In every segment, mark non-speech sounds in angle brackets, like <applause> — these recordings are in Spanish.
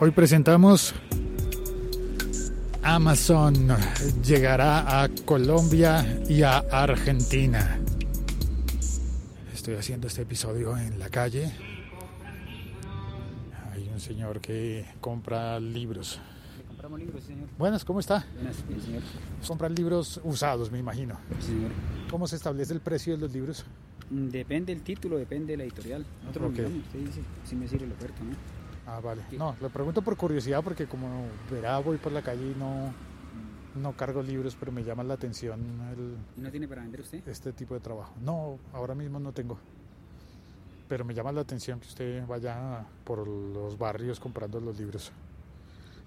Hoy presentamos Amazon llegará a Colombia y a Argentina. Estoy haciendo este episodio en la calle. Hay un señor que compra libros. Compramos libros, señor. Buenas, ¿cómo está? Buenas, señor. Compran libros usados, me imagino. Sí, señor. ¿Cómo se establece el precio de los libros? Mm, Depende del título, depende de la editorial. Nosotros Ok. lo miramos, usted dice si me sirve la oferta, ¿no? Ah, vale. No, le pregunto por curiosidad porque como verá voy por la calle y no, no cargo libros, pero me llama la atención el, ¿Y no tiene para vender usted? este tipo de trabajo. No, ahora mismo no tengo. Pero me llama la atención que usted vaya por los barrios comprando los libros.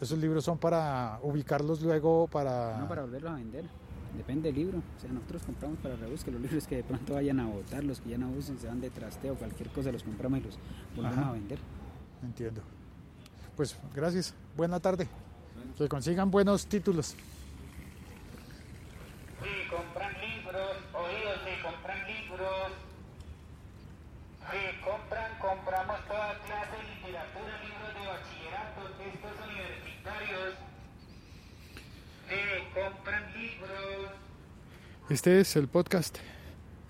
Esos libros son para ubicarlos luego para... No para volverlos a vender. Depende del libro. O sea, nosotros compramos para rebusque los libros que de pronto vayan a botar, los que ya no usen, se van de trasteo, cualquier cosa, los compramos y los volvemos Ajá. a vender. Entiendo. Pues gracias. Buena tarde. Que consigan buenos títulos. Si compran libros, oídos, si compran libros. Si compran, compramos toda clase de literatura, libros de bachillerato, textos universitarios. Si compran libros. Este es el podcast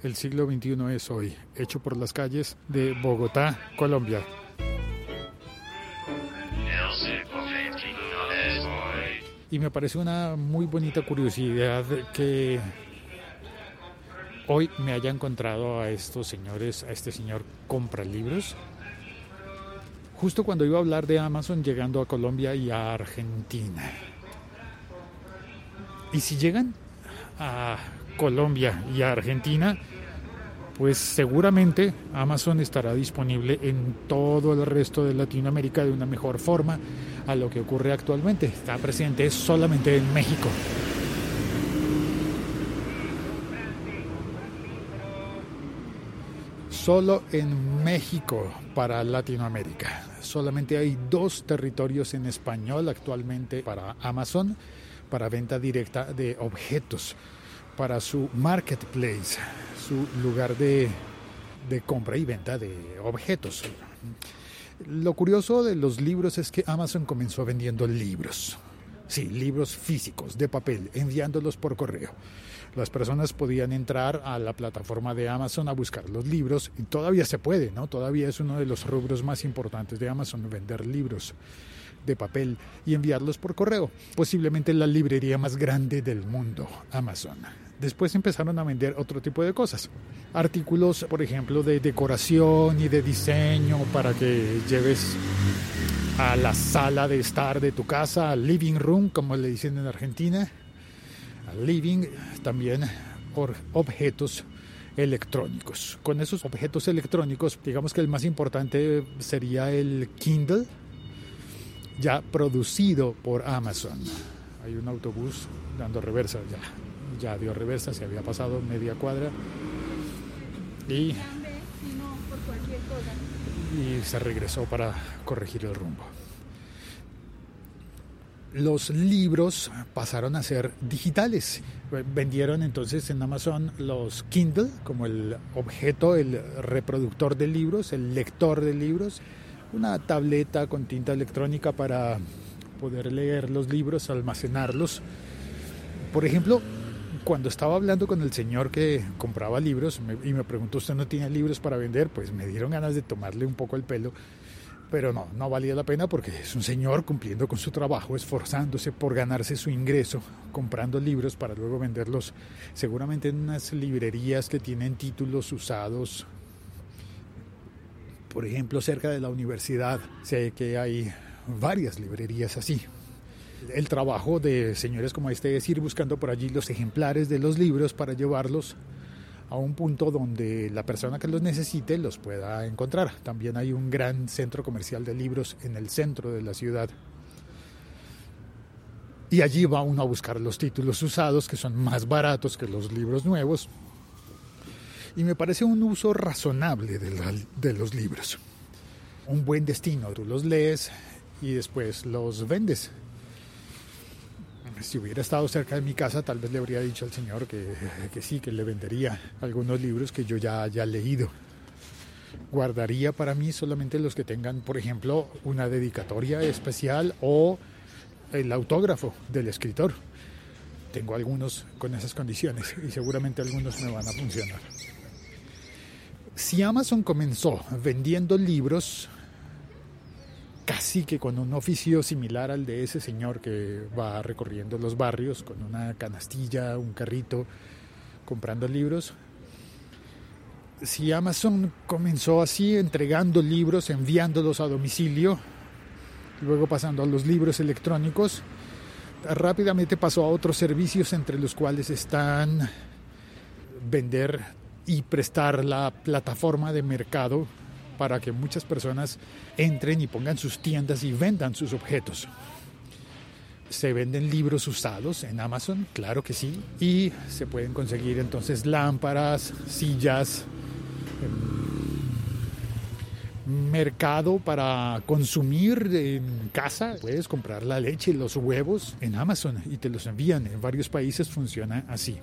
El siglo XXI es hoy, hecho por las calles de Bogotá, Colombia. Y me parece una muy bonita curiosidad que hoy me haya encontrado a estos señores, a este señor compra libros. Justo cuando iba a hablar de Amazon llegando a Colombia y a Argentina. Y si llegan a Colombia y a Argentina, pues seguramente Amazon estará disponible en todo el resto de Latinoamérica de una mejor forma a lo que ocurre actualmente. Está presente solamente en México. Solo en México para Latinoamérica. Solamente hay dos territorios en español actualmente para Amazon para venta directa de objetos, para su marketplace, su lugar de, de compra y venta de objetos. Lo curioso de los libros es que Amazon comenzó vendiendo libros. Sí, libros físicos, de papel, enviándolos por correo. Las personas podían entrar a la plataforma de Amazon a buscar los libros y todavía se puede, ¿no? Todavía es uno de los rubros más importantes de Amazon, vender libros de papel y enviarlos por correo. Posiblemente la librería más grande del mundo, Amazon. Después empezaron a vender otro tipo de cosas. Artículos, por ejemplo, de decoración y de diseño para que lleves a la sala de estar de tu casa, al living room, como le dicen en Argentina. Al living, también objetos electrónicos. Con esos objetos electrónicos, digamos que el más importante sería el Kindle, ya producido por Amazon. Hay un autobús dando reversa ya. Ya dio reversa, se había pasado media cuadra y, se regresó para corregir el rumbo. Los libros pasaron a ser digitales. Vendieron entonces en Amazon los Kindle como el objeto, el reproductor de libros, el lector de libros, una tableta con tinta electrónica para poder leer los libros, almacenarlos. Por ejemplo, cuando estaba hablando con el señor que compraba libros me- y me preguntó, ¿usted no tiene libros para vender? Pues me dieron ganas de tomarle un poco el pelo, pero no, no valía la pena porque es un señor cumpliendo con su trabajo, esforzándose por ganarse su ingreso, comprando libros para luego venderlos seguramente en unas librerías que tienen títulos usados por ejemplo, cerca de la universidad, sé que hay varias librerías así. El trabajo de señores como este es ir buscando por allí los ejemplares de los libros para llevarlos a un punto donde la persona que los necesite los pueda encontrar. También hay un gran centro comercial de libros en el centro de la ciudad. Y allí va uno a buscar los títulos usados que son más baratos que los libros nuevos y me parece un uso razonable de, los libros. Un buen destino, tú los lees y después los vendes. Si hubiera estado cerca de mi casa, tal vez le habría dicho al señor que, que sí, que le vendería algunos libros que yo ya haya leído. guardaría para mí solamente los que tengan, por ejemplo, una dedicatoria especial o el autógrafo del escritor. Tengo algunos con esas condiciones y seguramente algunos me van a funcionar. Si Amazon comenzó vendiendo libros, casi que con un oficio similar al de ese señor que va recorriendo los barrios con una canastilla, un carrito, comprando libros, si Amazon comenzó así, entregando libros, enviándolos a domicilio, luego pasando a los libros electrónicos, rápidamente pasó a otros servicios entre los cuales están vender y prestar la plataforma de mercado para que muchas personas entren y pongan sus tiendas y vendan sus objetos. Se venden libros usados en Amazon, claro que sí, y se pueden conseguir entonces lámparas, sillas, mercado para consumir en casa. Puedes comprar la leche y los huevos en Amazon y te los envían. En varios países funciona así.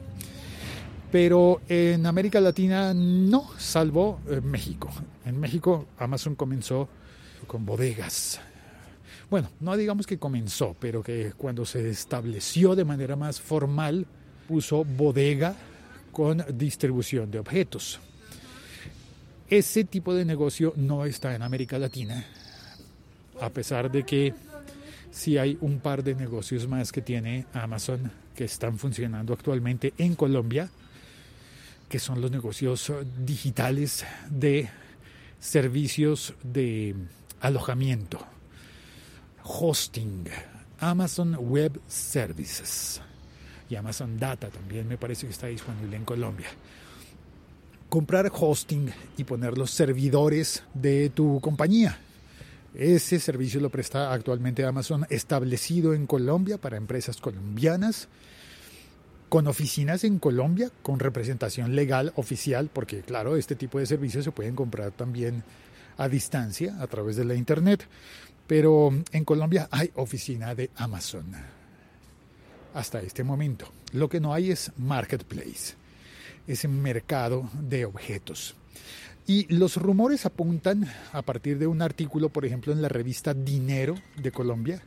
Pero en América Latina no, salvo en México. En México Amazon comenzó con bodegas. Bueno, no digamos que comenzó, pero que cuando se estableció de manera más formal puso bodega con distribución de objetos. Ese tipo de negocio no está en América Latina, a pesar de que sí hay un par de negocios más que tiene Amazon que están funcionando actualmente en Colombia, que son los negocios digitales de servicios de alojamiento, hosting, Amazon Web Services y Amazon Data también me parece que está disponible en Colombia comprar hosting y poner los servidores de tu compañía. Ese servicio lo presta actualmente Amazon establecido en Colombia para empresas colombianas, con oficinas en Colombia, con representación legal oficial, porque claro, este tipo de servicios se pueden comprar también a distancia a través de la Internet, pero en Colombia hay oficina de Amazon hasta este momento. Lo que no hay es marketplace ese mercado de objetos. Y los rumores apuntan a partir de un artículo, por ejemplo, en la revista Dinero de Colombia.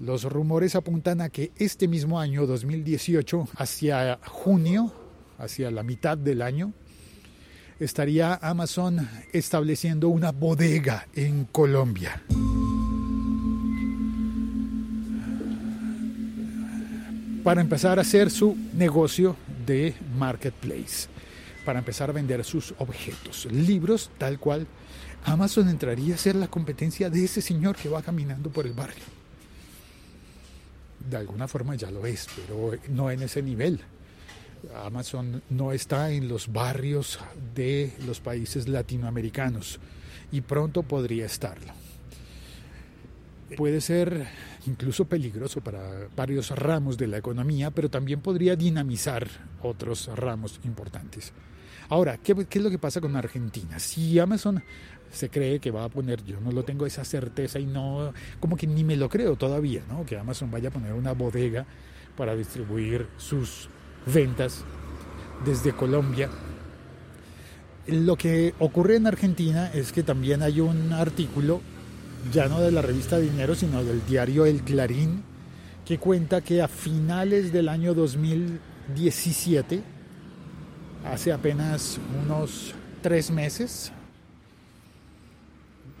Los rumores apuntan a que este mismo año, 2018, hacia junio, hacia la mitad del año, estaría Amazon estableciendo una bodega en Colombia. Para empezar a hacer su negocio de marketplace para empezar a vender sus objetos, libros tal cual. Amazon entraría a ser la competencia de ese señor que va caminando por el barrio. De alguna forma ya lo es, pero no en ese nivel. Amazon no está en los barrios de los países latinoamericanos y pronto podría estarlo. Puede ser incluso peligroso para varios ramos de la economía, pero también podría dinamizar otros ramos importantes. Ahora, ¿qué, es lo que pasa con Argentina? Si Amazon se cree que va a poner, yo no lo tengo esa certeza y no, como que ni me lo creo todavía, ¿no? Que Amazon vaya a poner una bodega para distribuir sus ventas desde Colombia. Lo que ocurre en Argentina es que también hay un artículo ya no de la revista Dinero, sino del diario El Clarín, que cuenta que a finales del año 2017, hace apenas unos tres meses,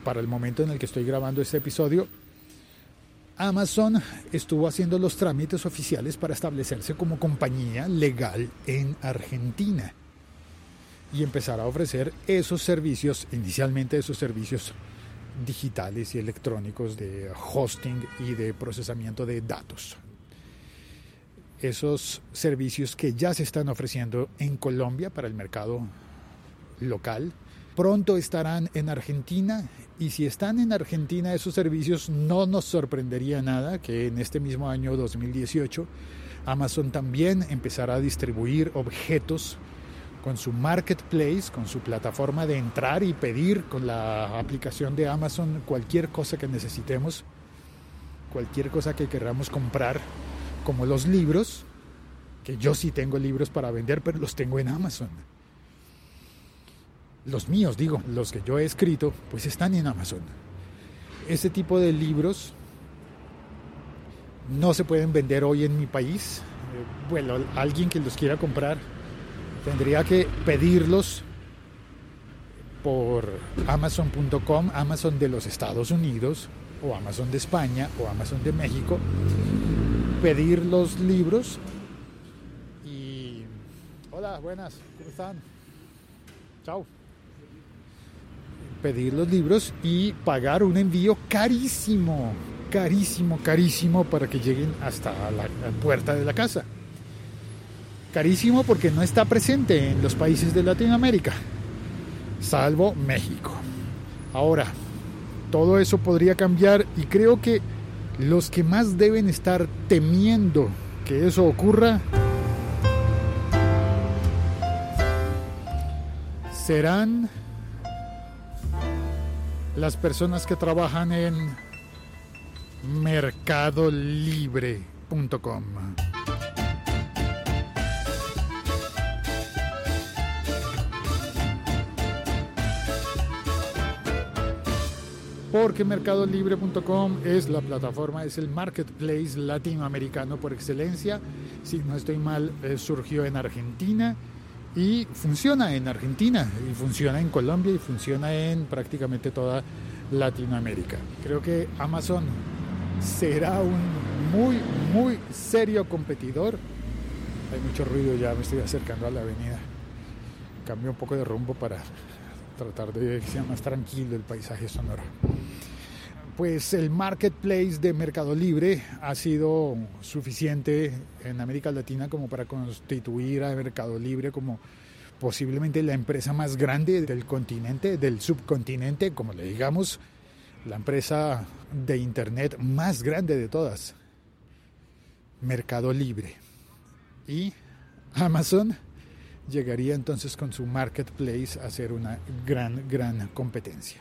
para el momento en el que estoy grabando este episodio, Amazon estuvo haciendo los trámites oficiales para establecerse como compañía legal en Argentina y empezar a ofrecer esos servicios, inicialmente esos servicios digitales y electrónicos de hosting y de procesamiento de datos. Esos servicios que ya se están ofreciendo en Colombia para el mercado local, pronto estarán en Argentina y si están en Argentina esos servicios no nos sorprendería nada que en este mismo año 2018 Amazon también empezará a distribuir objetos con su marketplace, con su plataforma de entrar y pedir con la aplicación de Amazon cualquier cosa que necesitemos, cualquier cosa que queramos comprar, como los libros, que yo sí tengo libros para vender, pero los tengo en Amazon. los míos digo, los que yo he escrito, pues están en Amazon. Este tipo de libros no se pueden vender hoy en mi país. Eh, Bueno, alguien que los quiera comprar tendría que pedirlos por amazon.com, Amazon de los Estados Unidos, o Amazon de España, o Amazon de México, pedir los libros y... Hola, buenas, ¿cómo están? Chao. Pedir los libros y pagar un envío carísimo, carísimo, carísimo para que lleguen hasta la, la puerta de la casa. Carísimo porque no está presente en los países de Latinoamérica, salvo México. Ahora, todo eso podría cambiar y creo que los que más deben estar temiendo que eso ocurra serán las personas que trabajan en mercadolibre.com. Porque mercadolibre.com es la plataforma, es el marketplace latinoamericano por excelencia. Si no estoy mal, eh, surgió en Argentina y funciona en Argentina, y funciona en Colombia, y funciona en prácticamente toda Latinoamérica. Creo que Amazon será un muy, muy serio competidor. Hay mucho ruido ya, me estoy acercando a la avenida. Cambio un poco de rumbo para tratar de que sea más tranquilo el paisaje sonoro. Pues el marketplace de Mercado Libre ha sido suficiente en América Latina como para constituir a Mercado Libre como posiblemente la empresa más grande del continente, del subcontinente, como le digamos, la empresa de Internet más grande de todas. Mercado Libre. Y Amazon llegaría entonces con su marketplace a ser una gran, gran competencia.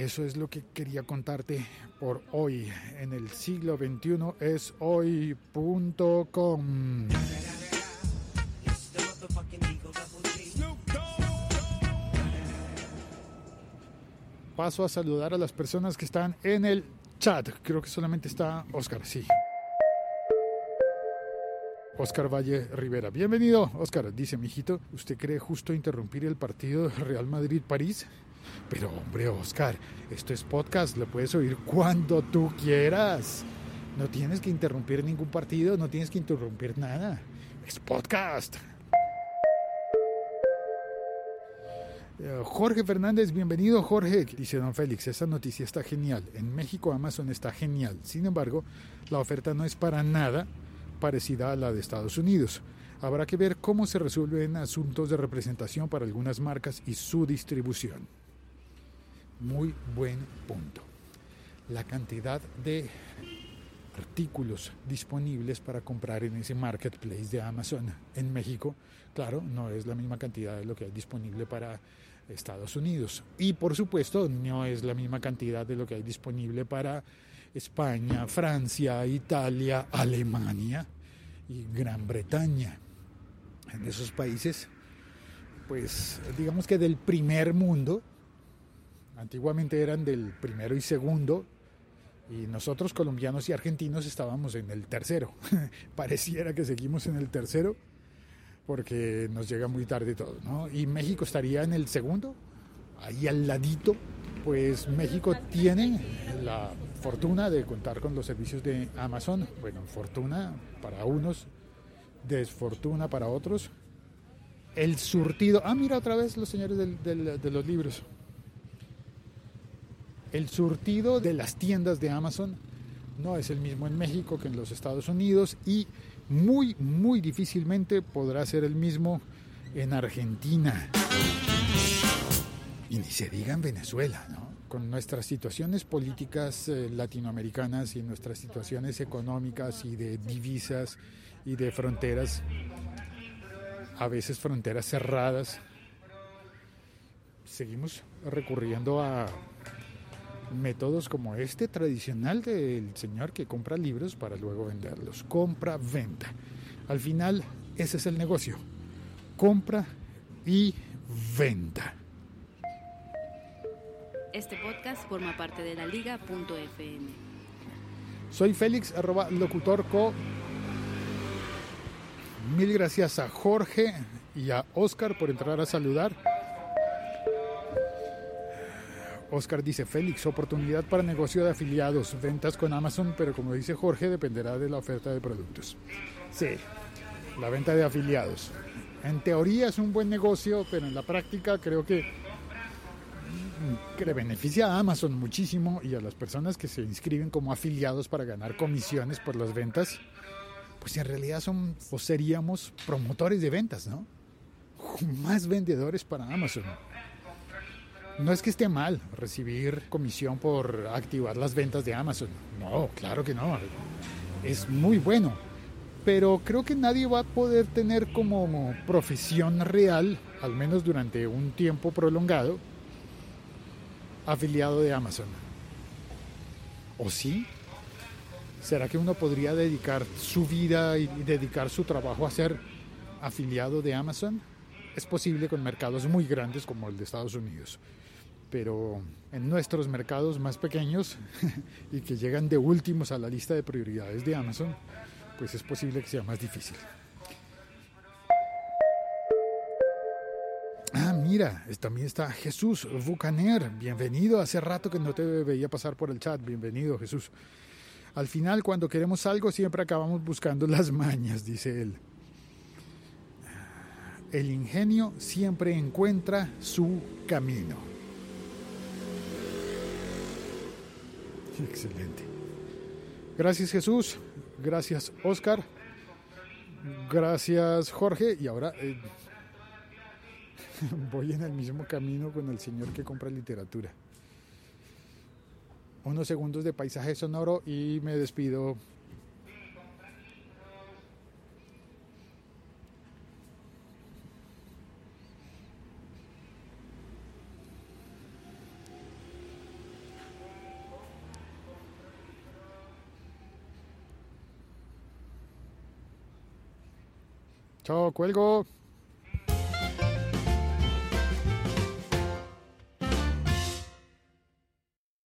Eso es lo que quería contarte por hoy. En el siglo XXI es hoy.com. Paso a saludar a las personas que están en el chat. Creo que solamente está Oscar, sí. Oscar Valle Rivera. Bienvenido, Oscar. Dice, mijito, ¿usted cree justo interrumpir el partido Real Madrid-París? Pero hombre, Oscar, esto es podcast, lo puedes oír cuando tú quieras. No tienes que interrumpir ningún partido, no tienes que interrumpir nada. Es podcast. Eh, Jorge Fernández, bienvenido Jorge. Dice don Félix, esa noticia está genial. En México Amazon está genial. Sin embargo, la oferta no es para nada parecida a la de Estados Unidos. Habrá que ver cómo se resuelven asuntos de representación para algunas marcas y su distribución. Muy buen punto. La cantidad de artículos disponibles para comprar en ese marketplace de Amazon en México, claro, no es la misma cantidad de lo que hay disponible para Estados Unidos. Y por supuesto, no es la misma cantidad de lo que hay disponible para España, Francia, Italia, Alemania y Gran Bretaña. En esos países, pues digamos que del primer mundo, antiguamente eran del primero y segundo, y nosotros colombianos y argentinos estábamos en el tercero. <laughs> Pareciera que seguimos en el tercero porque nos llega muy tarde todo, ¿no? Y México estaría en el segundo, ahí al ladito, pues México tiene la fortuna de contar con los servicios de Amazon. Bueno, fortuna para unos, desfortuna para otros. El surtido. Ah, mira otra vez los señores del, del, de los libros. El surtido de las tiendas de Amazon no es el mismo en México que en los Estados Unidos y muy, muy difícilmente podrá ser el mismo en Argentina. Y ni se diga en Venezuela, ¿no? Con nuestras situaciones políticas eh, latinoamericanas y nuestras situaciones económicas y de divisas y de fronteras, a veces fronteras cerradas, seguimos recurriendo a métodos como este tradicional del señor que compra libros para luego venderlos. Compra-venta. Al final, ese es el negocio. Compra y venta. Este podcast forma parte de la liga.fm. Soy Félix, arroba locutorco. Mil gracias a Jorge y a Oscar por entrar a saludar. Oscar dice, Félix, oportunidad para negocio de afiliados, ventas con Amazon, pero como dice Jorge, dependerá de la oferta de productos. Sí, la venta de afiliados. En teoría es un buen negocio, pero en la práctica creo que, que le beneficia a Amazon muchísimo y a las personas que se inscriben como afiliados para ganar comisiones por las ventas, pues en realidad son o seríamos promotores de ventas, ¿no? <laughs> Más vendedores para Amazon. No es que esté mal recibir comisión por activar las ventas de Amazon. No, claro que no. Es muy bueno. Pero creo que nadie va a poder tener como profesión real, al menos durante un tiempo prolongado, afiliado de Amazon. ¿O sí? ¿Será que uno podría dedicar su vida y dedicar su trabajo a ser afiliado de Amazon? Es posible con mercados muy grandes como el de Estados Unidos pero en nuestros mercados más pequeños <laughs> y que llegan de últimos a la lista de prioridades de Amazon, pues es posible que sea más difícil. Ah, mira, también está Jesús Bucaner. Bienvenido. Hace rato que no te veía pasar por el chat. Bienvenido, Jesús. Al final, cuando queremos algo, siempre acabamos buscando las mañas, dice él. El ingenio siempre encuentra su camino. Excelente. Gracias Jesús, gracias Oscar, gracias Jorge y ahora eh, <laughs> voy en el mismo camino con el señor que compra literatura. Unos segundos de paisaje sonoro y me despido. Chao, cuelgo.